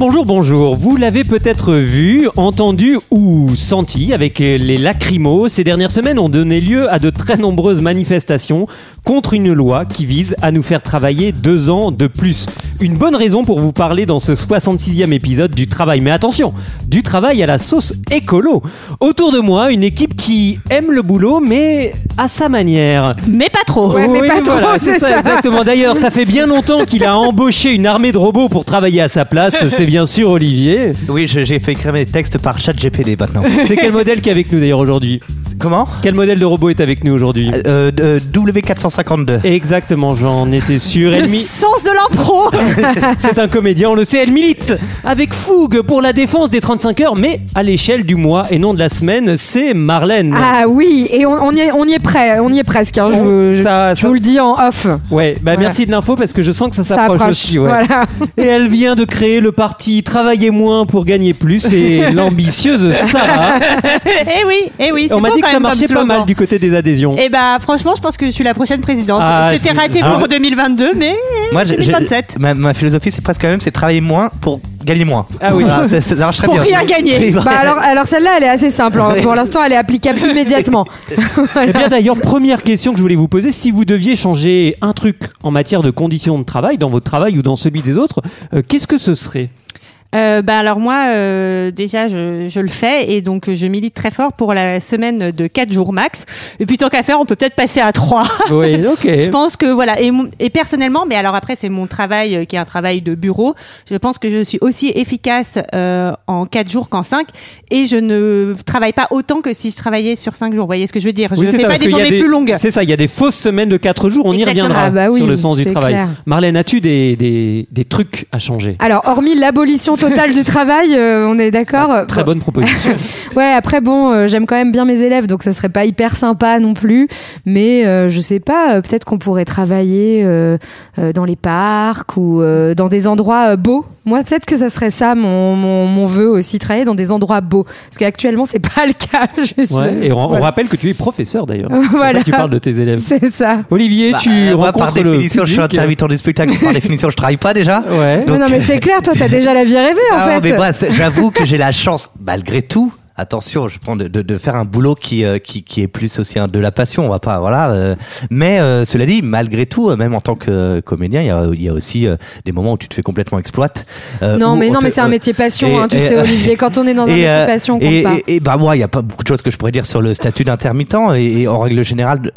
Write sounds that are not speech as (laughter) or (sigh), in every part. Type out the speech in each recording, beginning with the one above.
Bonjour, bonjour. Vous l'avez peut-être vu, entendu ou senti avec les lacrymos. Ces dernières semaines ont donné lieu à de très nombreuses manifestations contre une loi qui vise à nous faire travailler deux ans de plus. Une bonne raison pour vous parler dans ce 66e épisode du travail. Mais attention, du travail à la sauce écolo. Autour de moi, une équipe qui aime le boulot, mais à sa manière. Mais pas trop. Ouais, mais Oui, pas voilà, trop, c'est ça, ça. exactement. D'ailleurs, ça fait bien longtemps qu'il a embauché une armée de robots pour travailler à sa place. C'est bien sûr Olivier. Oui, je- j'ai fait écrire mes textes par chat GPD maintenant. C'est quel modèle qui est avec nous d'ailleurs aujourd'hui? Comment Quel modèle de robot est avec nous aujourd'hui euh, euh, W452. Exactement, j'en étais sûr. Le sens de l'impro (laughs) C'est un comédien, on le sait, elle milite avec fougue pour la défense des 35 heures, mais à l'échelle du mois et non de la semaine, c'est Marlène. Ah oui, et on, on y, est, on y est prêt, on y est presque. hein, je, On- vous- je- ça- je ça- vous le dis en off. Ouais, bah Voilà. merci de l'info parce que je sens que ça s'approche approche. aussi. ouais. Voilà. Et elle vient de créer le parti Travailler moins pour gagner plus et (laughs) l'ambitieuse Sarah. Eh oui, eh oui, c'est On m'a beau dit que quand ça même comme marchait pas mal du côté des adhésions. Eh bah franchement, je pense que je suis la prochaine présidente. Ah, C'était raté ah. pour 2022, mais Moi, j'ai- j'ai- 2027. ma, ma philosophie, c'est presque la même, c'est travailler moins pour gagner moins. Ah oui. Voilà, ça, ça marcherait Pour bien. rien gagner. Bah alors, alors celle-là, elle est assez simple. hein. Pour l'instant, elle est applicable (laughs) immédiatement. Eh bien d'ailleurs, première question que je voulais vous poser, si vous deviez changer un truc en matière de conditions de travail, dans votre travail ou dans celui des autres, euh, qu'est-ce que ce serait? Euh, bah alors moi, euh, déjà, je, je le fais et donc je milite très fort pour la semaine de 4 jours max. Et puis tant qu'à faire, on peut peut-être passer à 3. (laughs) Oui, ok. Je pense que voilà et, personnellement, mais alors après c'est mon travail euh, qui est un travail de bureau. Je pense que je suis aussi efficace euh, en quatre jours qu'en cinq et je ne travaille pas autant que si je travaillais sur cinq jours. Vous voyez ce que je veux dire? Je Oui, ne fais ça, pas des journées plus longues. C'est ça, il y a des fausses semaines de 4 jours, on y reviendra Ah bah oui, sur le sens du travail. clair. Marlène, as-tu des, des, des trucs à changer? Alors, hormis l'abolition totale du travail, euh, on est d'accord Très bonne proposition. (laughs) Ouais, après bon, euh, j'aime quand même bien mes élèves, donc ça serait pas hyper sympa non plus. Mais euh, je sais pas, euh, peut-être qu'on pourrait travailler euh, euh, dans les parcs ou euh, dans des endroits euh, beaux. Moi, peut-être que ça serait ça mon, mon, mon vœu aussi, travailler dans des endroits beaux. Parce qu'actuellement, c'est pas le cas. (laughs) je sais. Ouais, et on, rappelle que tu es professeur d'ailleurs. Voilà. Ça Tu parles de tes élèves. C'est ça. Olivier, Bah, tu euh, moi, rencontres par le définition, je suis intermittent du spectacle. Par définition, je travaille pas déjà. Ouais. Donc- non, non, mais c'est clair, toi, t'as déjà la vie en Ah, fait. mais moi, j'avoue que j'ai la chance, malgré tout. Attention, je prends de, de, de faire un boulot qui, euh, qui qui est plus aussi un- de la passion. On va pas, voilà. euh, mais euh, cela dit, malgré tout, euh, même en tant que comédien, il y a, il y a aussi euh, des moments où tu te fais complètement exploite. euh, non, mais on non, te- mais c'est un métier passion, hein, tu sais, Olivier. Quand on est dans un (laughs) métier passion, on et, pas. et- et bah moi, il y a pas beaucoup de choses que je pourrais dire sur le statut d'intermittent. Et, et en règle générale,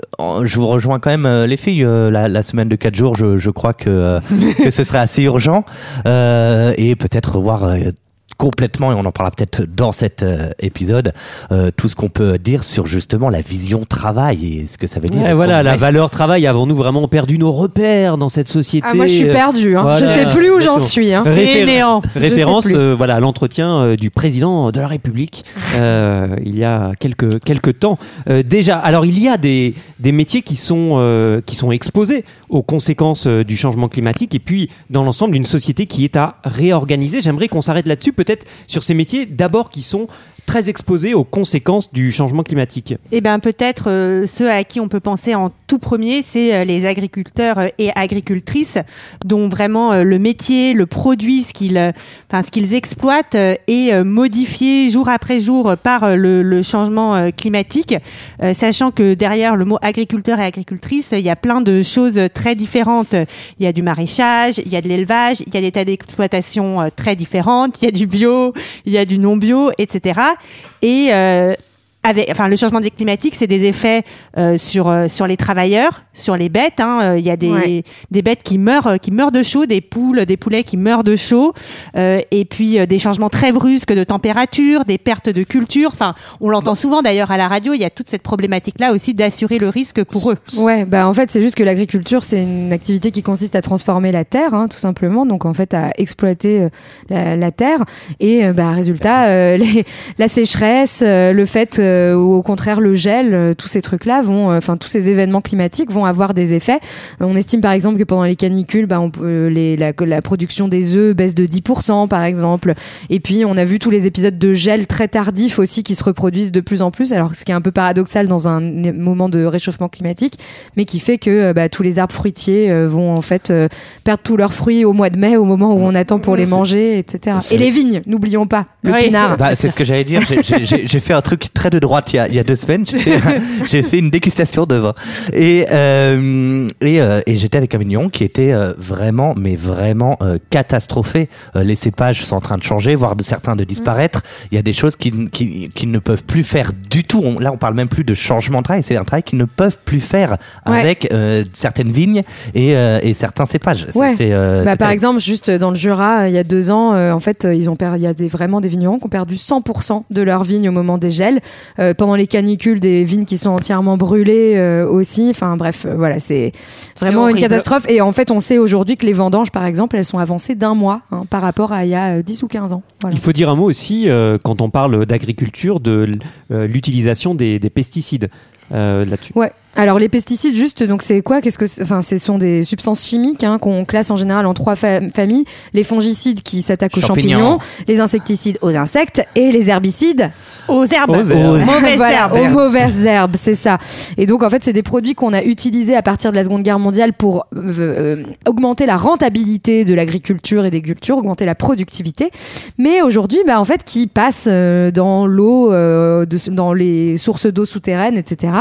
je vous rejoins quand même euh, les filles. euh, la, la semaine de 4 jours, je, je crois que, euh, (laughs) que ce serait assez urgent. Euh, et peut-être revoir euh, complètement, et on en parlera peut-être dans cet euh, épisode, euh, tout ce qu'on peut dire sur justement la vision travail et ce que ça veut dire. Ouais, voilà, la valeur travail. Avons-nous vraiment perdu nos repères dans cette société Ah, moi, je suis perdue. Hein. Je Voilà. sais plus où j'en suis. Hein. Référence Je euh, voilà, à l'entretien euh, du président de la République euh, (laughs) il y a quelques, quelques temps euh, déjà. Alors il y a des, des métiers qui sont, euh, qui sont exposés aux conséquences euh, du changement climatique et puis dans l'ensemble d'une société qui est à réorganiser. J'aimerais qu'on s'arrête là-dessus peut-être sur ces métiers d'abord qui sont très exposés aux conséquences du changement climatique. Eh ben peut-être euh, ceux à qui on peut penser en tout premier, c'est euh, les agriculteurs euh, et agricultrices, dont vraiment le métier, le produit, ce qu'ils, enfin ce qu'ils exploitent est modifié jour après jour par le, le changement climatique, sachant que derrière le mot agriculteur et agricultrice, il y a plein de choses très différentes. Il y a du maraîchage, il y a de l'élevage, il y a des tas d'exploitations très différentes, il y a du bio, il y a du non bio, etc. Et euh, avec, enfin, le changement climatique, c'est des effets euh, sur euh, sur les travailleurs, sur les bêtes. hein. Euh, Il y a des Ouais. des bêtes qui meurent euh, qui meurent de chaud, des poules, des poulets qui meurent de chaud, euh, et puis euh, des changements très brusques de température, des pertes de culture. Enfin, on l'entend souvent d'ailleurs à la radio. Il y a toute cette problématique là aussi d'assurer le risque pour eux. Ouais, bah en fait, c'est juste que l'agriculture, c'est une activité qui consiste à transformer la terre, hein, tout simplement. Donc, en fait, à exploiter euh, la, la terre. Et, bah, résultat, euh, les- la sécheresse, euh, le fait euh, ou au contraire le gel, euh, tous ces trucs-là vont, euh, enfin tous ces événements climatiques vont avoir des effets. Euh, On estime par exemple que pendant les canicules, bah, on peut- euh, les, la, production des œufs baisse de 10% par exemple. Et puis on a vu tous les épisodes de gel très tardifs aussi qui se reproduisent de plus en plus. Alors ce qui est un peu paradoxal dans un moment de réchauffement climatique, mais qui fait que euh, bah, tous les arbres fruitiers euh, vont en fait euh, perdre tous leurs fruits au mois de mai, au moment où on attend pour les manger, etc. Et les vignes, n'oublions pas, le Oui. pinard. Bah, c'est ce que j'allais dire. J'ai fait un truc très de droite il y a, il y a deux semaines. (laughs) J'ai fait, une dégustation de vin. Et, euh, et, euh, et j'étais avec un vigneron qui était euh, vraiment, mais vraiment euh, catastrophé. Euh, les cépages sont en train de changer, voire de certains de disparaître. Il y a des choses qu'ils qui, qui ne peuvent plus faire du tout. On- là, on parle même plus de changement de travail. C'est un travail qu'ils ne peuvent plus faire avec certaines vignes et, et certains cépages. C'est- Ouais. c'est, Bah, par exemple, juste dans le Jura, il y a deux ans, en fait, ils ont per- il y a des, vraiment des vignerons qui ont perdu 100% de leurs vignes au moment des gels. Euh, pendant les canicules, des vignes qui sont entièrement brûlées euh, aussi. Enfin bref, euh, voilà, c'est vraiment une catastrophe. Et en fait, on sait aujourd'hui que les vendanges, par exemple, elles sont avancées d'un mois hein, par rapport à il y a euh, 10 ou 15 ans. Voilà. Il faut dire un mot aussi, euh, quand on parle d'agriculture, de l'utilisation des, des pesticides euh, là-dessus. Ouais. Alors les pesticides, juste, donc c'est quoi? Qu'est-ce que, c'est- enfin, ce sont des substances chimiques hein, qu'on classe en général en trois fa- familles les fongicides qui s'attaquent aux Champignons. champignons, les insecticides aux insectes et les herbicides Aux herbes. Aux herbes. Mauvaises voilà, herbes. aux mauvaises herbes, c'est ça. Et donc en fait, c'est des produits qu'on a utilisés à partir de la Seconde Guerre mondiale pour euh, euh, augmenter la rentabilité de l'agriculture et des cultures, augmenter la productivité. Mais aujourd'hui, bah, en fait, qui passent euh, dans l'eau, euh, dans les sources d'eau souterraines, etc.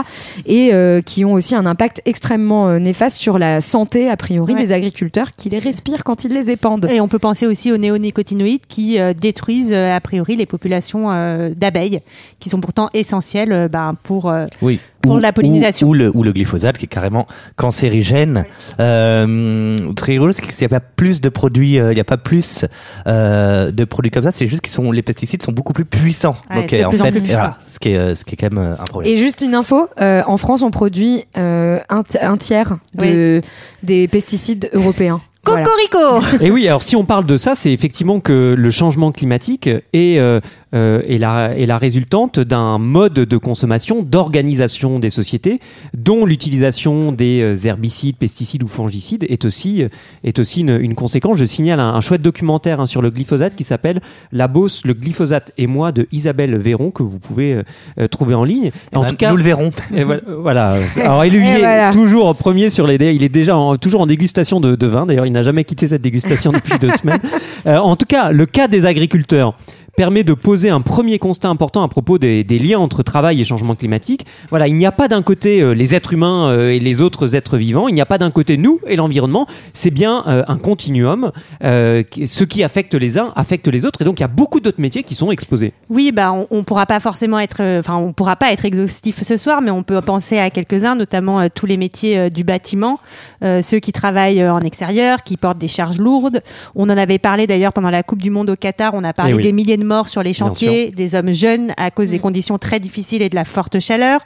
Et euh, qui ont aussi un impact extrêmement euh, néfaste sur la santé, a priori, Ouais. des agriculteurs qui les respirent quand ils les épandent. Et on peut penser aussi aux néonicotinoïdes qui euh, détruisent euh, a priori les populations euh, d'abeilles, qui sont pourtant essentielles euh, ben, pour euh, Oui. Pour la pollinisation. Ou, ou le, ou le glyphosate qui est carrément cancérigène. Euh, très rigolo, c'est qu'il n'y a pas plus de produits, euh, il n'y a pas plus euh, de produits comme ça. C'est juste qu'ils sont, les pesticides sont beaucoup plus puissants. Ouais, Donc euh, en plus en fait, plus puissant. voilà, ce qui est, euh, ce qui est quand même euh, un problème. Et juste une info, euh, en France, on produit euh, un, un tiers de, des pesticides européens. (laughs) Voilà. Cocorico Et oui, alors si on parle de ça, c'est effectivement que le changement climatique est, euh, euh, est, la, est la résultante d'un mode de consommation, d'organisation des sociétés, dont l'utilisation des euh, herbicides, pesticides ou fongicides est aussi, euh, est aussi une, une conséquence. Je signale un, un chouette documentaire hein, sur le glyphosate qui s'appelle La Bosse, le glyphosate et moi de Isabelle Véron, que vous pouvez euh, euh, trouver en ligne. Ben, en nous le verrons. et voilà. voilà. (laughs) Alors, il Et est voilà. toujours premier sur les dés. Il est déjà en- toujours en dégustation de, de vin. D'ailleurs, il n'a jamais quitté cette dégustation depuis deux (laughs) semaines. Euh, en tout cas, le cas des agriculteurs permet de poser un premier constat important à propos des, des liens entre travail et changement climatique. Voilà, il n'y a pas d'un côté euh, les êtres humains euh, et les autres êtres vivants, il n'y a pas d'un côté nous et l'environnement, c'est bien euh, un continuum. Ce qui affecte les uns affecte les autres et donc il y a beaucoup d'autres métiers qui sont exposés. Oui, bah, on, on pourra pas forcément être, enfin, on pourra pas être exhaustif ce soir, mais on peut penser à quelques-uns, notamment tous les métiers du bâtiment, ceux qui travaillent en extérieur, qui portent des charges lourdes. On en avait parlé d'ailleurs pendant la Coupe du Monde au Qatar. On a parlé Eh oui. des milliers de morts sur les chantiers, des hommes jeunes à cause des conditions très difficiles et de la forte chaleur.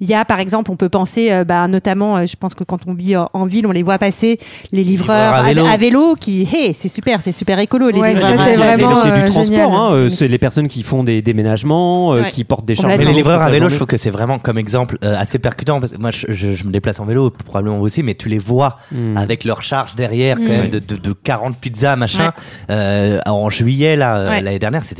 Il y a, par exemple, on peut penser, euh, bah, notamment, euh, je pense que quand on vit en, en ville, on les voit passer, les livreurs, livreurs à vélo. qui, hey, c'est super, c'est super écolo, les Ouais, livreurs. ça, à c'est vraiment, métiers du euh, transport, hein, euh, Mm. c'est les personnes qui font des déménagements, euh, Ouais. qui portent des charges. Mais les livreurs à vélo, je trouve que c'est vraiment comme exemple euh, assez percutant. Parce que moi, je, je- je me déplace en vélo, probablement vous aussi, mais tu les vois Mm. avec leur charge derrière, quand Mm. même, de, de, de 40 pizzas, machin. Euh, en juillet, là, euh, Ouais. l'année dernière, c'était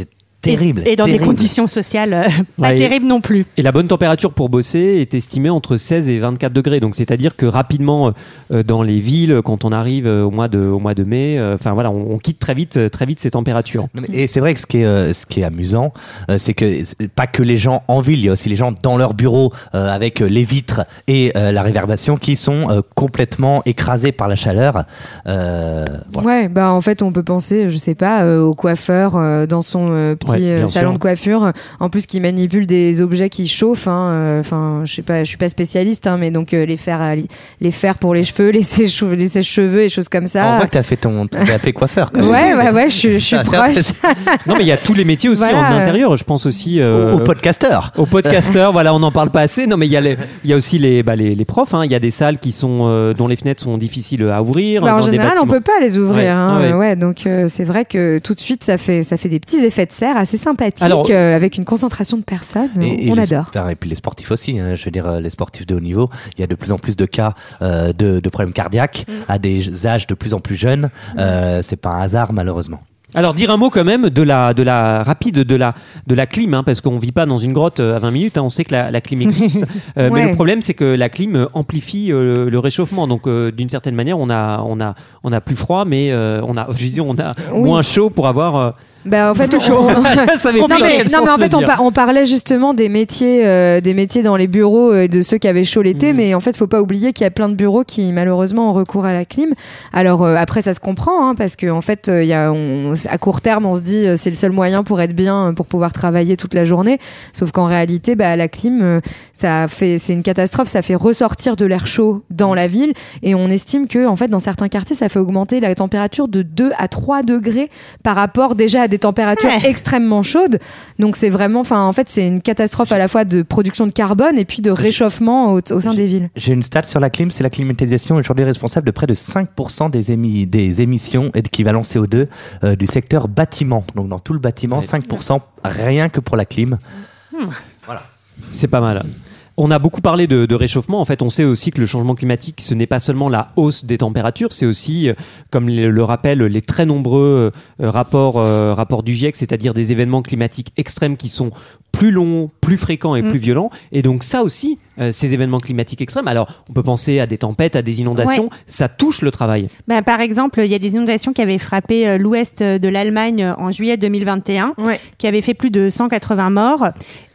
terrible. Et, et dans terrible. des conditions sociales euh, pas Ouais, terribles non plus. Et la bonne température pour bosser est estimée entre 16 et 24 degrés. Donc c'est-à-dire que rapidement euh, dans les villes, quand on arrive euh, au mois de, au mois de mai, euh, enfin voilà, on, on quitte très vite, très vite ces températures. Et c'est vrai que ce qui est, euh, ce qui est amusant, euh, c'est que pas que les gens en ville, il y a aussi les gens dans leur bureau euh, avec les vitres et euh, la réverbération qui sont euh, complètement écrasés par la chaleur. Euh, voilà. Ouais, bah en fait on peut penser, je sais pas, euh, au coiffeur euh, dans son euh, petit Ouais, euh, bien salon sûr. de coiffure, en plus qui manipule des objets qui chauffent. hein, euh, Enfin, je sais pas, je suis pas spécialiste, hein, mais donc euh, les fers, à les fers pour les cheveux, (laughs) les sèche les sèche-cheveux et choses comme On ça. voit que t'as fait ton, ton BAP (laughs) coiffeur. quand même. Ouais, ouais, ouais, je, suis- je suis (laughs) Ah, c'est proche. Non mais il y a tous les métiers aussi Voilà, en euh. intérieur. Je pense aussi euh, Au, au podcasteur. aux podcasteurs. voilà, on n'en parle pas assez. Non mais il y a, les- il y a aussi les, bah, les, les profs. hein. Il y a des salles qui sont euh, dont les fenêtres sont difficiles à ouvrir. Bah, en dans des général, on peut pas les ouvrir. Ouais, hein, ouais. ouais, donc euh, c'est vrai que tout de suite, ça fait ça fait des petits effets de serre. L'air assez sympathique, Alors- euh, avec une concentration de personnes. Et, et on adore. et puis les sportifs aussi, hein, je veux dire, euh, les sportifs de haut niveau, il y a de plus en plus de cas euh, de, de problèmes cardiaques à des âges de plus en plus jeunes. Euh, c'est pas un hasard, malheureusement. Alors dire un mot quand même de la de la rapide de la de la clim hein, parce qu'on vit pas dans une grotte à 20 minutes hein, on sait que la, la clim existe (laughs) Euh, mais le problème c'est que la clim amplifie euh, le réchauffement donc euh, d'une certaine manière on a on a on a plus froid mais euh, on a (laughs) je on a Oui. moins chaud pour avoir euh, Bah, en fait, on- (laughs) non mais, non, en fait on, parlait justement des métiers euh, des métiers dans les bureaux euh, de ceux qui avaient chaud l'été Mhm. mais en fait faut pas oublier qu'il y a plein de bureaux qui malheureusement ont recours à la clim. Alors euh, après ça se comprend hein, parce que en fait il y a on- à court terme on se dit c'est le seul moyen pour être bien pour pouvoir travailler toute la journée. Sauf qu'en réalité bah, la clim ça fait c'est une catastrophe. Ça fait ressortir de l'air chaud dans la ville. Et on estime que en fait dans certains quartiers ça fait augmenter la température de 2 à 3 degrés par rapport déjà à des températures Ouais. extrêmement chaudes donc c'est vraiment enfin en fait c'est une catastrophe à la fois de production de carbone et puis de réchauffement au, au sein des villes J'ai une stat sur la clim, c'est la climatisation est aujourd'hui responsable de près de 5% des, émis, des émissions et d'équivalent CO2 euh, du secteur bâtiment. Donc dans tout le bâtiment, 5% rien que pour la clim. C'est pas mal. On a beaucoup parlé de, de réchauffement. En fait, on sait aussi que le changement climatique, ce n'est pas seulement la hausse des températures, c'est aussi, euh, comme le, le rappellent les très nombreux euh, rapports, euh, rapports du GIEC, c'est-à-dire des événements climatiques extrêmes qui sont plus longs, plus fréquents et Mm. plus violents. Et donc ça aussi, euh, ces événements climatiques extrêmes. Alors, on peut penser à des tempêtes, à des inondations. Ça touche le travail. Bah, par exemple, il y a des inondations qui avaient frappé euh, l'ouest de l'Allemagne euh, en juillet 2021, Ouais. qui avaient fait plus de 180 morts.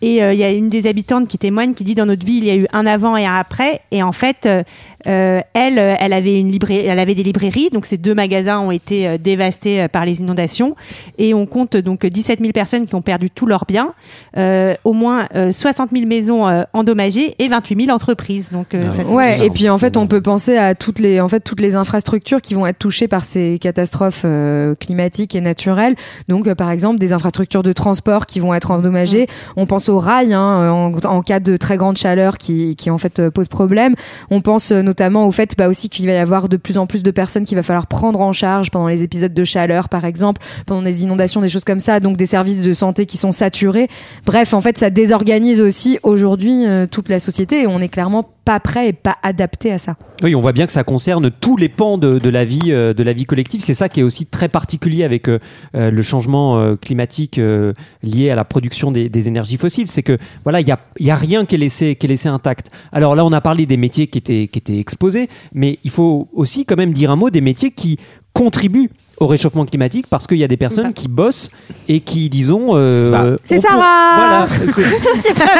Et il y a une des habitantes qui témoigne qui dit dans notre vie il y a eu un avant et un après. Et en fait, euh, euh, elle, euh, elle avait une librairie, elle avait des librairies. Donc ces deux magasins ont été euh, dévastés par les inondations. Et on compte donc 17 000 personnes qui ont perdu tous leurs biens, au moins euh, 60 000 maisons endommagées et 28 000 entreprises. Donc Ah ça, ouais. et puis en fait, on peut penser à toutes les, en fait, toutes les infrastructures qui vont être touchées par ces catastrophes climatiques et naturelles. Donc, par exemple, des infrastructures de transport qui vont être endommagées. On pense aux rails hein, en, en cas de très grande chaleur qui, qui en fait euh, pose problème. On pense euh, notamment au fait bah, aussi qu'il va y avoir de plus en plus de personnes qu'il va falloir prendre en charge pendant les épisodes de chaleur, par exemple, pendant des inondations, des choses comme ça. Donc, des services de santé qui sont saturés. Bref, en fait, ça désorganise aussi aujourd'hui euh, toute la société et on est clairement pas prêt et pas adapté à ça. Oui, on voit bien que ça concerne tous les pans de, la vie, euh, de la vie collective. C'est ça qui est aussi très particulier avec euh, euh, le changement climatique lié à la production des, énergies fossiles. C'est que voilà, il y a, rien qui est laissé, intact. Alors là, on a parlé des métiers qui étaient exposés, mais il faut aussi quand même dire un mot des métiers qui contribuent au réchauffement climatique parce qu'il y a des personnes qui bossent et qui, disons, euh, Bah, c'est Sarah Voilà.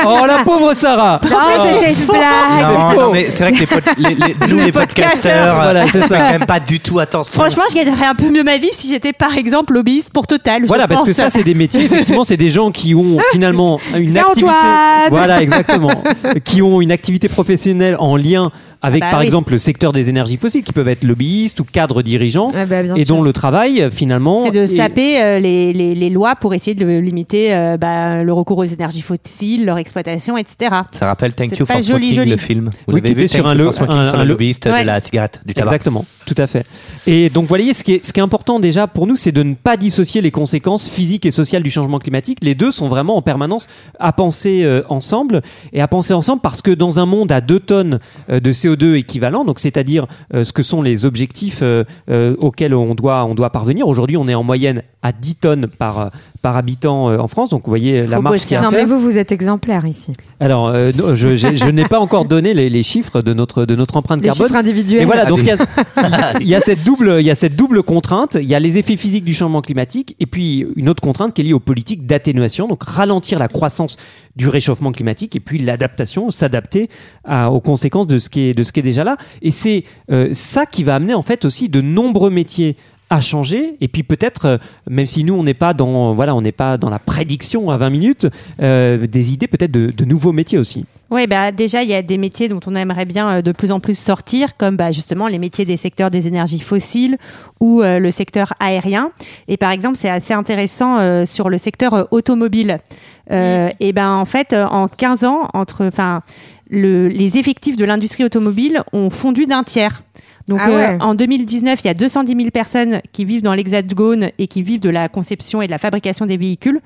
(laughs) oh la pauvre Sarah. Non, c'était une blague. Non, faux. non, mais c'est vrai que les pod- les- les- (laughs) nous, les podcasteurs, Voilà, c'est quand même pas du tout attention. Franchement, je gagnerais un peu mieux ma vie si j'étais par exemple lobbyiste pour Total. Voilà, parce que ça, c'est des métiers, effectivement, c'est des gens qui ont (laughs) finalement une activité. Antoine Voilà, exactement. qui ont une activité professionnelle en lien avec, Ah bah par oui. exemple, le secteur des énergies fossiles, qui peuvent être lobbyistes ou cadres dirigeants, Ah bah, et sûr. dont le travail, finalement. C'est de est- saper euh, les, les, les lois pour essayer de limiter euh, bah, le recours aux énergies fossiles, leur exploitation, etc. Ça rappelle Thank You for joli, Smoking, joli. le film. Vous Oui, l'avez qui était sur un un- sur un lobbyiste Ouais. de la cigarette, du tabac. Exactement, tout à fait. Et donc, vous voyez, ce qui est, ce qui est important déjà pour nous, c'est de ne pas dissocier les conséquences physiques et sociales du changement climatique. Les deux sont vraiment en permanence à penser euh, ensemble et à penser ensemble parce que dans un monde à 2 tonnes euh, de CO2 équivalent, donc c'est-à-dire euh, ce que sont les objectifs euh, euh, auxquels on doit, on doit parvenir. Aujourd'hui, on est en moyenne à 10 tonnes par, par habitant euh, en France, donc vous voyez la marche bosser, qu'il y a à Non, faire. mais vous, vous êtes exemplaire ici. Alors, euh, non, je, n'ai pas encore donné les, les chiffres de notre, de notre empreinte Les carbone. chiffres individuels. Et voilà, Ah, donc il y, a- il y a cette double, il y a cette double contrainte. Il y a les effets physiques du changement climatique et puis une autre contrainte qui est liée aux politiques d'atténuation, donc ralentir la croissance du réchauffement climatique et puis l'adaptation, s'adapter aux conséquences de ce qui est de ce qui est déjà là. Et c'est euh, ça qui va amener en fait aussi de nombreux métiers à changer et puis peut-être euh, même si nous on n'est pas dans voilà on n'est pas dans la prédiction à 20 minutes euh, des idées peut-être de, de nouveaux métiers aussi Oui, bah, déjà, il y a des métiers dont on aimerait bien euh, de plus en plus sortir, comme bah, justement les métiers des secteurs des énergies fossiles ou euh, le secteur aérien. Et par exemple, c'est assez intéressant euh, sur le secteur euh, automobile. Euh, Et ben en fait, en 15 ans, entre, enfin, le, les effectifs de l'industrie automobile ont fondu d'un tiers. Donc Ah ouais. euh, en 2019, il y a 210 000 personnes qui vivent dans l'Hexagone et qui vivent de la conception et de la fabrication des véhicules,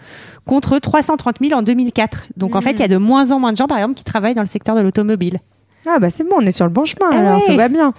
contre 330 000 en 2004. Donc en fait, il y a de moins en moins de gens, par exemple, qui travaillent dans le secteur de l'automobile. Ah bah c'est bon, on est sur le bon chemin Ah alors ouais. tout va bien.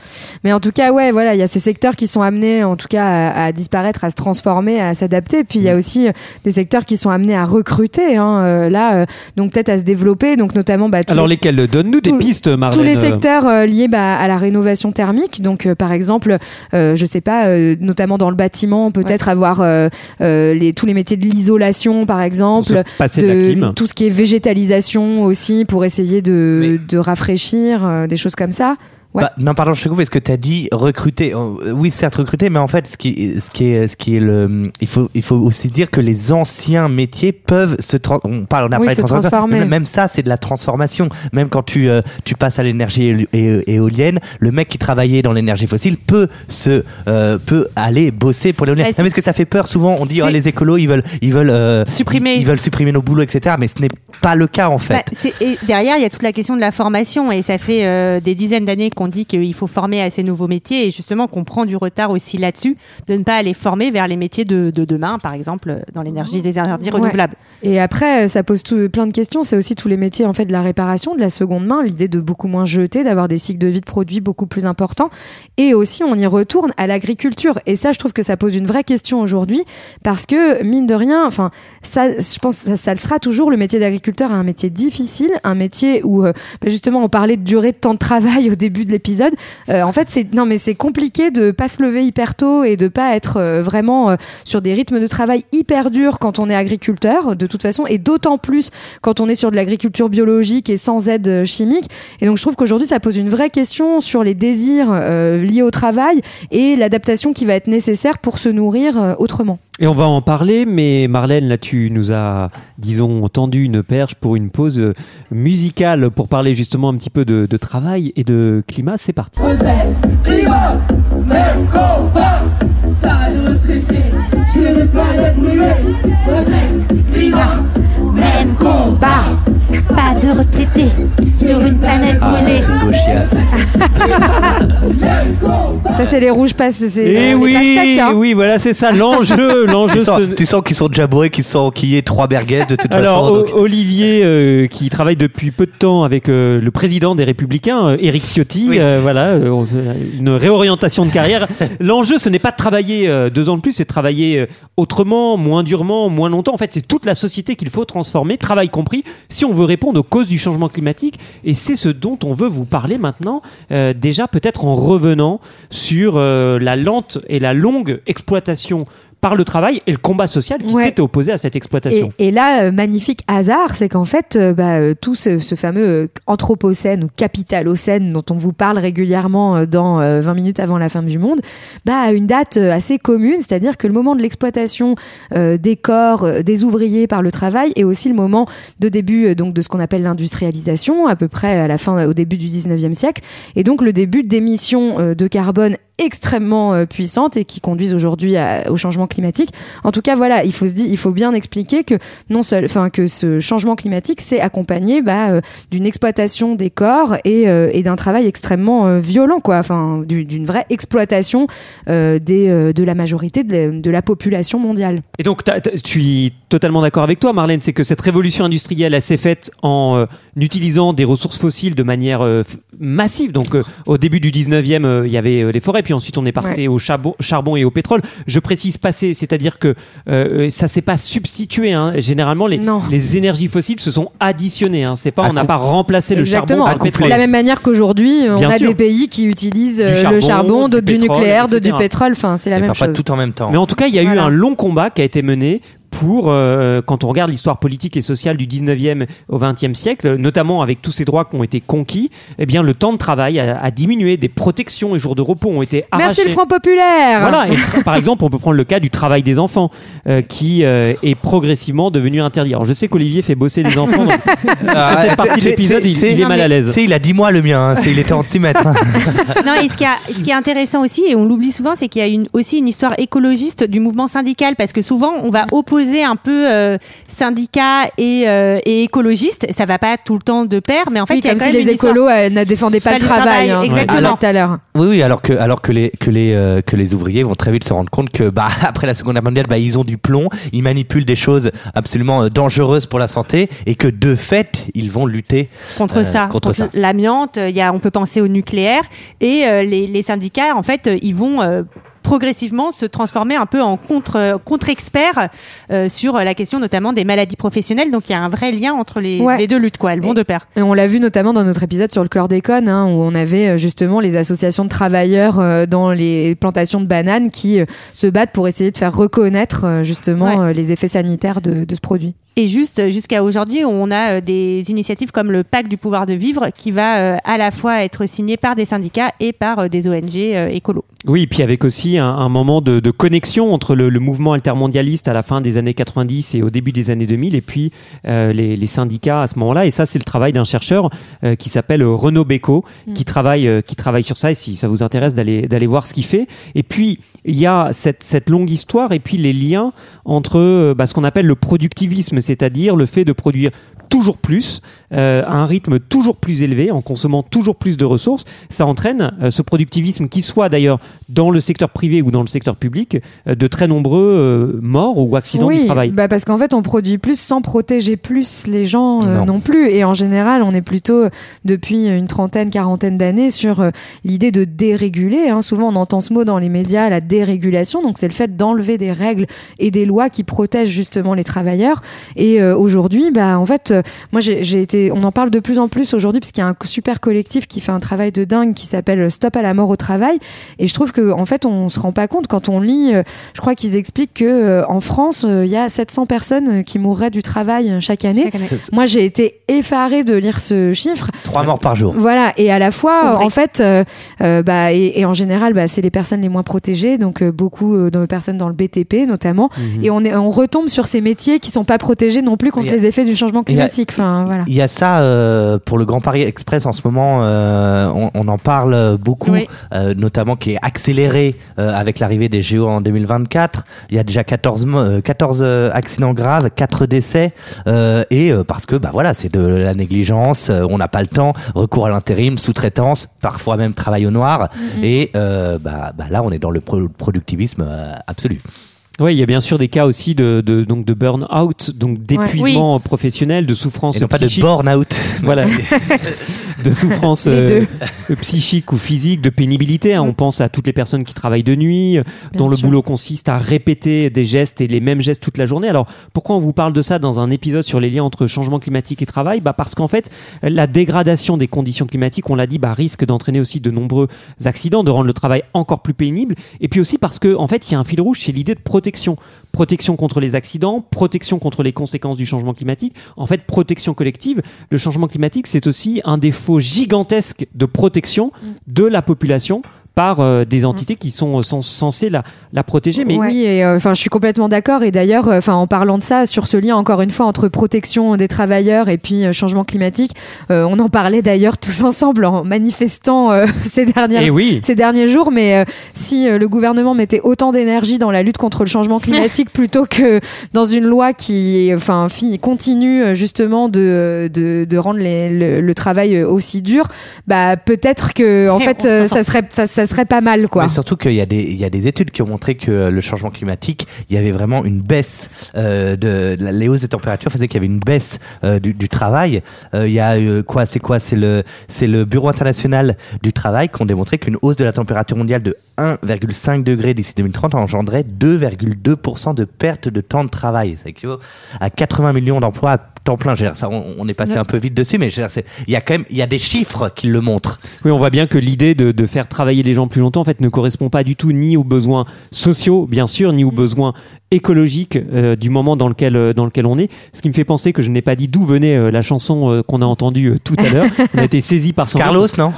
Mais en tout cas ouais voilà, il y a ces secteurs qui sont amenés en tout cas à, à disparaître, à se transformer, à s'adapter. Puis il Mm. y a aussi euh, des secteurs qui sont amenés à recruter hein, euh, là, euh, donc peut-être à se développer. Donc notamment bah, tous Alors les- lesquels Donne-nous des pistes, Marlène. tous les secteurs euh, liés bah, à la rénovation thermique. Donc, euh, par exemple, euh, je sais pas, euh, notamment dans le bâtiment, peut-être avoir euh, euh, les, tous les métiers de l'isolation, par pour exemple, se passer de, la clim. tout ce qui est végétalisation aussi, pour essayer de, de rafraîchir, euh, des choses comme ça. Ouais. Bah, non, pardon, je te coupe. Est-ce que tu as dit recruter Euh, Oui, certes recruter, mais en fait, ce qui, ce qui est, ce qui est le, il faut, il faut aussi dire que les anciens métiers peuvent se, tran- on parle, on a Oui, parlé de transformer. même ça, c'est de la transformation. Même quand tu, euh, tu passes à l'énergie éo- éo- éolienne, le mec qui travaillait dans l'énergie fossile peut se, euh, peut aller bosser pour l'éolienne. Bah, Non, mais est-ce que ça fait peur Souvent, on dit, oh, les écolos, ils veulent, ils veulent euh, Supprimer. ils, ils veulent supprimer nos boulots, etc. Mais ce n'est pas le cas en fait. Bah, et derrière, il y a toute la question de la formation et ça fait des dizaines d'années qu'on dit qu'il faut former à ces nouveaux métiers et justement qu'on prend du retard aussi là-dessus, de ne pas aller former vers les métiers de, de demain, par exemple dans l'énergie des énergies Ouais. renouvelables. Et après, ça pose tout- plein de questions. C'est aussi tous les métiers en fait de la réparation, de la seconde main, l'idée de beaucoup moins jeter, d'avoir des cycles de vie de produits beaucoup plus importants. Et aussi, on y retourne à l'agriculture. Et ça, je trouve que ça pose une vraie question aujourd'hui parce que mine de rien, enfin, ça, je pense, que ça, ça le sera toujours. Le métier d'agriculteur est un métier difficile, un métier où euh, bah, justement on parlait de durée de temps de travail au début de l'épisode. Euh, en fait, c'est non, mais c'est compliqué de pas se lever hyper tôt et de pas être euh, vraiment euh, sur des rythmes de travail hyper durs quand on est agriculteur, de toute façon, et d'autant plus quand on est sur de l'agriculture biologique et sans aide chimique. Et donc, je trouve qu'aujourd'hui, ça pose une vraie question sur les désirs liés au travail et l'adaptation qui va être nécessaire pour se nourrir autrement. Et on va en parler, mais Marlène, là, tu nous as, disons, tendu une perche pour une pause euh, musicale pour parler justement un petit peu de, de travail et de climat. C'est parti. Climat, même combat, pas de retraité sur une planète brûlée. Retraite, climat, même combat. Pas de retraités sur une planète Ah, brûlée. c'est. Ça, c'est les rouges passes, c'est Et les oui, pastèques, hein. oui, voilà, c'est ça l'enjeu, l'enjeu. Tu sens, sens qu'ils sont déjà bourrés, qu'ils sont qu'il y ait trois merguez de toute Alors, façon. O- donc- Olivier, euh, qui travaille depuis peu de temps avec euh, le président des Républicains, euh, Éric Ciotti, Oui. euh, voilà, euh, une réorientation de carrière. (laughs) L'enjeu, ce n'est pas de travailler euh, deux ans de plus, c'est de travailler autrement, moins durement, moins longtemps. En fait, c'est toute la société qu'il faut transformer, travail compris, si on veut répondre aux causes du changement climatique. Et c'est ce dont on veut vous parler maintenant, euh, déjà peut-être en revenant sur euh, la lente et la longue exploitation par le travail et le combat social qui Ouais. s'est opposé à cette exploitation. Et, et là, euh, magnifique hasard, c'est qu'en fait, euh, bah, euh, tout ce, ce fameux anthropocène ou capitalocène dont on vous parle régulièrement dans euh, 20 minutes avant la fin du monde, bah, a une date assez commune, c'est-à-dire que le moment de l'exploitation des corps, des ouvriers par le travail, est aussi le moment de début donc de ce qu'on appelle l'industrialisation, à peu près à la fin, au début du 19e siècle, et donc le début d'émissions de carbone extrêmement euh, puissantes et qui conduisent aujourd'hui au changement climatique. En tout cas, voilà, il faut se dire, il faut bien expliquer que non seul, enfin que ce changement climatique s'est accompagné bah, euh, d'une exploitation des corps et, euh, d'un travail extrêmement violent, quoi. Enfin, du- d'une vraie exploitation de la majorité de la, population mondiale. Et donc, je suis totalement d'accord avec toi, Marlène, c'est que cette révolution industrielle, elle s'est faite en utilisant des ressources fossiles de manière massive. Donc, au début du 19e, euh, il y avait les forêts, puis ensuite on est passé au charbon, charbon et au pétrole. Je précise passé, c'est-à-dire que euh, ça s'est pas substitué. Hein. Généralement, les, énergies fossiles se sont additionnées. Hein. C'est pas, on n'a pas remplacé le charbon par le pétrole. De la même manière qu'aujourd'hui, on Bien a sûr. des pays qui utilisent euh, charbon, le charbon, du d'autres du, pétrole, nucléaire, d'autres du etc. pétrole. Enfin, c'est la Mais même parfois chose. tout en même temps. Mais en tout cas, il y a eu un long combat qui a été mené pour, euh, quand on regarde l'histoire politique et sociale du 19e au 20e siècle, notamment avec tous ces droits qui ont été conquis, eh bien, le temps de travail a, a diminué, des protections et jours de repos ont été arrachés. Merci le Front populaire. Voilà, et par exemple, on peut prendre le cas du travail des enfants, euh, qui euh, est progressivement devenu interdit. Alors, je sais qu'Olivier fait bosser des enfants, donc, (laughs) sur cette partie de l'épisode, il, est mal à l'aise. Il a 10 mois le mien, hein, c'est- il était en 6 mètres. hein. Non, et ce qui, a- ce qui est intéressant aussi, et on l'oublie souvent, c'est qu'il y a une, aussi une histoire écologiste du mouvement syndical, parce que souvent, on va opposer opposé un peu euh, syndicats et, euh, et écologistes. Ça va pas tout le temps de pair, mais en fait, Oui, il y a comme quand si même les écolos euh, ne défendaient pas Pas le travail, travail, hein, exactement. tout à l'heure. Oui, oui, alors que, alors que les, que les, euh, que les ouvriers vont très vite se rendre compte que, bah, (laughs) après la Seconde Guerre mondiale, bah, ils ont du plomb, ils manipulent des choses absolument euh, dangereuses pour la santé et que de fait, ils vont lutter contre euh, ça, contre ça. l'amiante. Il y a, on peut penser au nucléaire et euh, les, les syndicats, en fait, ils vont euh, progressivement se transformer un peu en contre contre experts euh, sur la question notamment des maladies professionnelles. Donc il y a un vrai lien entre les, Ouais. les deux luttes, quoi. Elles vont de pair. Et on l'a vu notamment dans notre épisode sur le chlordécone, hein, où on avait euh, justement les associations de travailleurs euh, dans les plantations de bananes qui euh, se battent pour essayer de faire reconnaître euh, justement Ouais. euh, les effets sanitaires de, de ce produit. Et juste euh, jusqu'à aujourd'hui, on a euh, des initiatives comme le pacte du pouvoir de vivre qui va euh, à la fois être signé par des syndicats et par des ONG écolos. Oui, et puis avec aussi un, un moment de, de connexion entre le, le mouvement altermondialiste à la fin des années 90 et au début des années 2000, et puis euh, les, les syndicats à ce moment-là. Et ça, c'est le travail d'un chercheur euh, qui s'appelle Renaud Beco, qui travaille euh, qui travaille sur ça. Et si ça vous intéresse d'aller d'aller voir ce qu'il fait. Et puis il y a cette, cette longue histoire et puis les liens entre bah, ce qu'on appelle le productivisme, c'est-à-dire le fait de produire toujours plus, euh, à un rythme toujours plus élevé, en consommant toujours plus de ressources, ça entraîne euh, ce productivisme qui soit d'ailleurs dans le secteur privé ou dans le secteur public, euh, de très nombreux morts ou accidents oui, du travail. bah parce qu'en fait, on produit plus sans protéger plus les gens Non. non. plus. Et en général, on est plutôt depuis une trentaine, quarantaine d'années sur l'idée de déréguler. hein. Souvent, on entend ce mot dans les médias, la dérégulation. Donc, c'est le fait d'enlever des règles et des lois qui protègent justement les travailleurs. Et aujourd'hui, bah en fait, moi, j'ai été. On en parle de plus en plus aujourd'hui parce qu'il y a un super collectif qui fait un travail de dingue qui s'appelle Stop à la mort au travail. Et je trouve que en fait, on se rend pas compte quand on lit. euh, je crois qu'ils expliquent que euh, en France, euh, il y a 700 personnes qui mourraient du travail chaque année. Chaque Moi, j'ai été effarée de lire ce chiffre. Trois morts par jour. Voilà, et à la fois, Ouvrez. en fait, euh, euh, bah, et, et en général, bah, c'est les personnes les moins protégées, donc euh, beaucoup euh, de personnes dans le BTP notamment, Mhm. et on, est, on retombe sur ces métiers qui sont pas protégés non plus contre a- les effets du changement il Enfin, voilà. Il y a ça euh, pour le Grand Paris Express en ce moment. euh, on, on en parle beaucoup, Oui. euh, notamment qui est accéléré euh, avec l'arrivée des JO en 2024. Il y a déjà 14, mo- euh, 14 euh, accidents graves, 4 décès, euh, et euh, parce que bah voilà, c'est de la négligence. euh, on n'a pas le temps, recours à l'intérim, sous-traitance, parfois même travail au noir. Et euh, bah, bah là, on est dans le pro- productivisme absolu. Oui, il y a bien sûr des cas aussi de, de, donc de burn-out, donc d'épuisement professionnel, de souffrance Et non pas de burn-out. voilà, (laughs) de souffrance (laughs) euh, psychique ou physique, de pénibilité. hein. On pense à toutes les personnes qui travaillent de nuit, dont le boulot consiste à répéter des gestes et les mêmes gestes toute la journée. Alors pourquoi on vous parle de ça dans un épisode sur les liens entre changement climatique et travail? Bah Parce qu'en fait, la dégradation des conditions climatiques, on l'a dit, bah, risque d'entraîner aussi de nombreux accidents, de rendre le travail encore plus pénible. Et puis aussi parce qu'en en fait, il y a un fil rouge, c'est l'idée de protection. Protection contre les accidents, protection contre les conséquences du changement climatique. En fait, protection collective. Le changement climatique, c'est aussi un défaut gigantesque de protection de la population par euh, des entités qui sont, euh, sont censées la, la protéger. Mais Oui, et euh, enfin, je suis complètement d'accord. Et d'ailleurs, euh, enfin, en parlant de ça, sur ce lien encore une fois entre protection des travailleurs et puis euh, changement climatique, euh, on en parlait d'ailleurs tous ensemble en manifestant euh, (laughs) ces dernières et oui, ces derniers jours, mais euh, si euh, le gouvernement mettait autant d'énergie dans la lutte contre le changement (laughs) climatique plutôt que dans une loi qui, enfin, fi- continue euh, justement de, de, de rendre les- le, le travail euh, aussi dur, bah peut-être que en (laughs) fait euh, ça serait ça, ça serait pas mal quoi. Mais surtout qu'il y a des il y a des études qui ont montré que le changement climatique, il y avait vraiment une baisse euh, de la- les hausses des températures faisaient qu'il y avait une baisse euh, du, du travail. Euh, il y a euh, quoi C'est quoi C'est le c'est le Bureau international du travail qui ont démontré qu'une hausse de la température mondiale de 1,5 degré d'ici 2030 engendrait 2,2% de perte de temps de travail. Ça équivaut à 80 millions d'emplois à temps plein. Dire, ça, on, on est passé un peu vite dessus, mais il y a quand même il y a des chiffres qui le montrent. Oui, on voit bien que l'idée de, de faire travailler les gens plus longtemps, en fait, ne correspond pas du tout ni aux besoins sociaux, bien sûr, ni aux besoins écologiques euh, du moment dans lequel euh, dans lequel on est. Ce qui me fait penser que je n'ai pas dit d'où venait euh, la chanson qu'on a entendue tout à l'heure. (laughs) On a été saisi par son Carlos, non?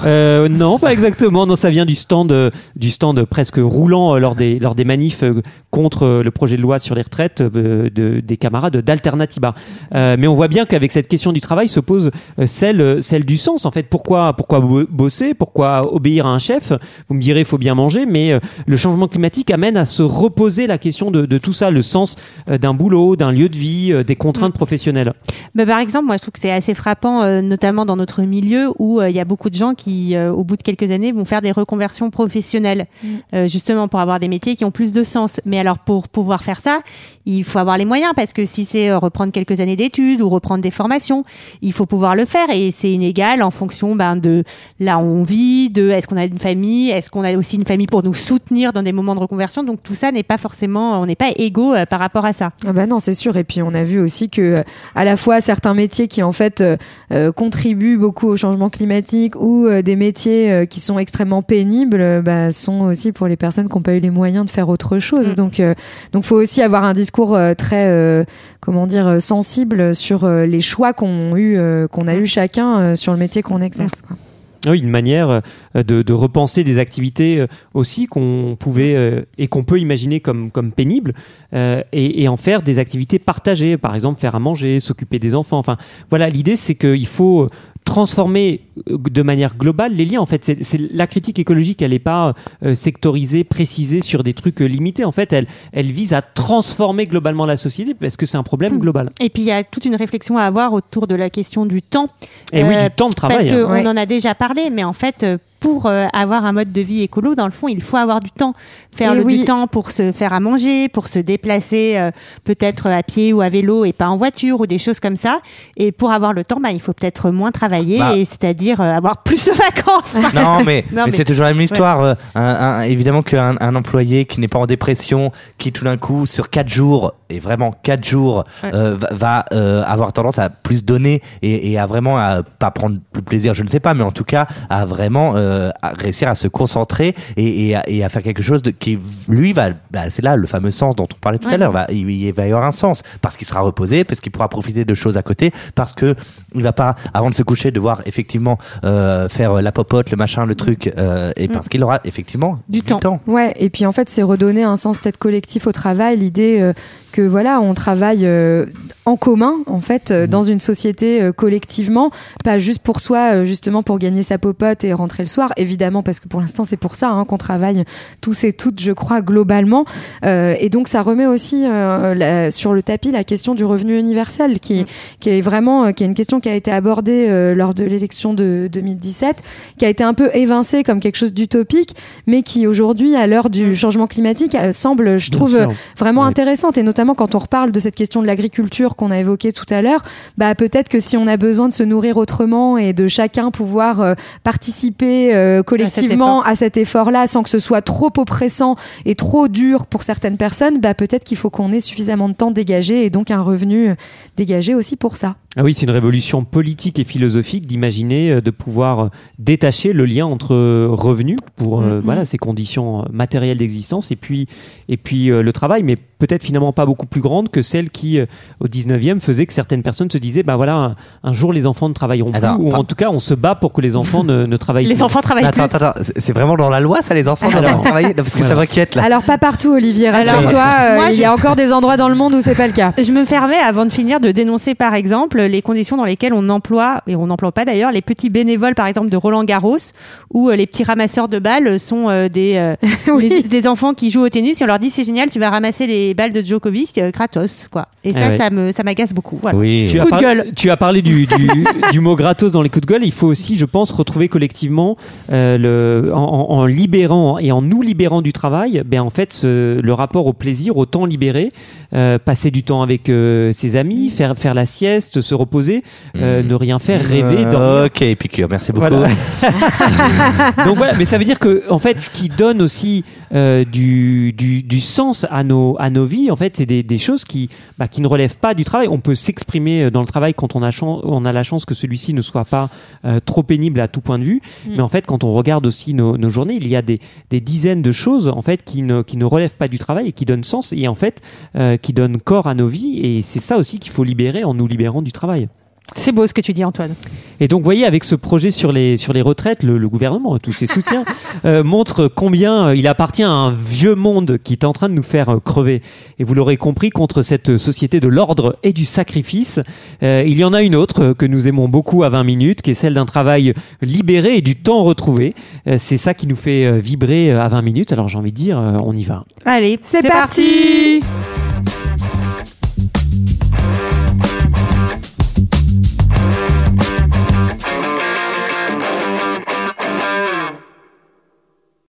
Non, pas exactement. Non, ça vient du stand, du stand presque roulant lors des lors des manifs contre le projet de loi sur les retraites de, des camarades d'Alternativa. Mais on voit bien qu'avec cette question du travail se pose celle celle du sens. En fait, pourquoi pourquoi bo- bosser, pourquoi obéir à un chef? Vous me direz, il faut bien manger, mais euh, le changement climatique amène à se reposer la question de, de tout ça, le sens euh, d'un boulot, d'un lieu de vie, euh, des contraintes professionnelles. Bah, par exemple, moi, je trouve que c'est assez frappant, euh, notamment dans notre milieu où euh, il y a beaucoup de gens qui, euh, au bout de quelques années, vont faire des reconversions professionnelles, euh, justement pour avoir des métiers qui ont plus de sens. Mais alors, pour pouvoir faire ça, il faut avoir les moyens parce que si c'est euh, reprendre quelques années d'études ou reprendre des formations, il faut pouvoir le faire et c'est inégal en fonction ben, de là où on vit, de est-ce qu'on a une famille, est-ce qu'on a aussi une famille pour nous soutenir dans des moments de reconversion? Donc tout ça n'est pas forcément, on n'est pas égaux euh, par rapport à ça. Ah bah non, c'est sûr. Et puis on a vu aussi que euh, à la fois certains métiers qui en fait euh, contribuent beaucoup au changement climatique ou des métiers qui sont extrêmement pénibles, bah, sont aussi pour les personnes qui n'ont pas eu les moyens de faire autre chose. Donc euh, donc faut aussi avoir un discours très comment dire sensible sur les choix qu'on eu qu'on a eu chacun sur le métier qu'on exerce. Quoi. Oui, une manière euh, de, repenser des activités euh, aussi qu'on pouvait euh, et qu'on peut imaginer comme, pénibles et, et en faire des activités partagées. Par exemple, faire à manger, s'occuper des enfants. Enfin, voilà, l'idée c'est qu'il faut transformer euh, de manière globale les liens. En fait, c'est la critique écologique, elle n'est pas euh, sectorisée, précisée sur des trucs euh, limités. En fait, elle, elle vise à transformer globalement la société parce que c'est un problème global. Et puis il y a toute une réflexion à avoir autour de la question du temps. Et oui, du temps de Parce travail. hein. qu'on Ouais. en a déjà parlé, mais en fait, euh, pour euh, avoir un mode de vie écolo, dans le fond, il faut avoir du temps. Faire Et le, oui. du temps pour se faire à manger, pour se déplacer euh, peut-être à pied ou à vélo et pas en voiture ou des choses comme ça. Et pour avoir le temps, bah, il faut peut-être moins travailler, Bah. et c'est-à-dire euh, avoir plus de (laughs) vacances. Non, mais, (laughs) Non, mais mais- c'est toujours la même histoire. euh, un- un- évidemment qu'un un employé qui n'est pas en dépression, qui tout d'un coup, sur quatre jours, et vraiment quatre jours, Ouais. euh, va, va, euh, avoir tendance à plus donner et, et à vraiment à pas prendre plus plaisir, je ne sais pas, mais en tout cas à vraiment euh, à réussir à se concentrer et, et, à, et à faire quelque chose de, qui, lui, va, bah, c'est là le fameux sens dont on parlait tout à l'heure, il, il va y avoir un sens parce qu'il sera reposé, parce qu'il pourra profiter de choses à côté, parce que il va pas, avant de se coucher, devoir effectivement euh, faire la popote, le machin, le truc, euh, et parce qu'il aura effectivement Du temps. Ouais, et puis en fait, c'est redonner un sens peut-être collectif au travail, l'idée que voilà, on travaille euh, en commun, en fait, euh, dans une société euh, collectivement, pas juste pour soi, justement pour gagner sa popote et rentrer le soir, évidemment, parce que pour l'instant, c'est pour ça hein, qu'on travaille tous et toutes, je crois, globalement. Et donc, ça remet aussi la- sur le tapis la question du revenu universel, qui, qui est vraiment, qui est une question qui a été abordée lors de l'élection de 2017, qui a été un peu évincée comme quelque chose d'utopique, mais qui aujourd'hui, à l'heure du changement climatique, semble, je Bien trouve, sûr. vraiment Ouais. intéressante. Et notamment quand on reparle de cette question de l'agriculture qu'on a évoquée tout à l'heure, bah peut-être que si on a besoin de se nourrir autrement et de chacun pouvoir euh, participer euh, collectivement à cet effort-là sans que ce soit trop oppressant et trop dur pour certaines personnes, bah peut-être qu'il faut qu'on ait suffisamment de temps dégagé et donc un revenu dégagé aussi pour ça. Ah oui, c'est une révolution politique et philosophique d'imaginer euh, de pouvoir euh, détacher le lien entre euh, revenus pour euh, Mhm. voilà ces conditions matérielles d'existence et puis et puis euh, le travail, mais peut-être finalement pas beaucoup plus grande que celle qui euh, au 19e faisait que certaines personnes se disaient bah voilà un, un jour les enfants ne travailleront Attends, plus ou pas- en tout cas on se bat pour que les enfants ne, ne travaillent Les plus. enfants travaillent Attends, plus. attends, attends, c'est- c'est vraiment dans la loi ça, les enfants doivent Alors. travailler? Non, Parce que ça Voilà. m'inquiète là. Alors pas partout, Olivier. Alors, euh, moi, il y a encore des endroits dans le monde où c'est pas le cas. Je me permets, avant de finir, de dénoncer par exemple les conditions dans lesquelles on emploie, et on n'emploie pas d'ailleurs, les petits bénévoles par exemple de Roland Garros, où euh, les petits ramasseurs de balles sont euh, des, euh, (laughs) Oui. des, des enfants qui jouent au tennis et on leur dit c'est génial, tu vas ramasser les balles de Djokovic euh, gratos. Quoi. Et ça, Ah ouais. ça me ça m'agace beaucoup. Voilà. Oui. Tu as, Coup de par- gueule. tu as parlé du, du, (laughs) du mot gratos dans les coups de gueule. Il faut aussi, je pense, retrouver collectivement euh, le, en, en- en libérant et en nous libérant du travail, ben en fait, ce- le rapport au plaisir, au temps libéré, euh, passer du temps avec euh, ses amis, faire faire la sieste, se reposer, euh, ne rien faire, rêver, Euh, dormir. Ok, Épicure, merci beaucoup. Voilà. (laughs) Donc voilà, mais ça veut dire que en fait, ce qui donne aussi euh, du, du, du sens à nos à nos vies, en fait, c'est des, des choses qui bah, qui ne relèvent pas du travail. On peut s'exprimer dans le travail quand on a chan- on a la chance que celui-ci ne soit pas euh, trop pénible à tout point de vue. Mais en fait, quand on regarde aussi nos, nos journées, il y a des, des dizaines de choses en fait qui ne qui ne relèvent pas du travail et qui donnent sens et en fait euh, qui donnent corps à nos vies. Et c'est ça aussi qu'il faut libérer en nous libérant du travail. C'est beau ce que tu dis, Antoine. Et donc, vous voyez, avec ce projet sur les, sur les retraites, le, le gouvernement, tous ses soutiens, (laughs) euh, montre combien euh, il appartient à un vieux monde qui est en train de nous faire euh, crever. Et vous l'aurez compris, contre cette société de l'ordre et du sacrifice, euh, il y en a une autre que nous aimons beaucoup à 20 minutes, qui est celle d'un travail libéré et du temps retrouvé. Euh, C'est ça qui nous fait vibrer à 20 minutes. Alors, j'ai envie de dire, euh, on y va. Allez, C'est parti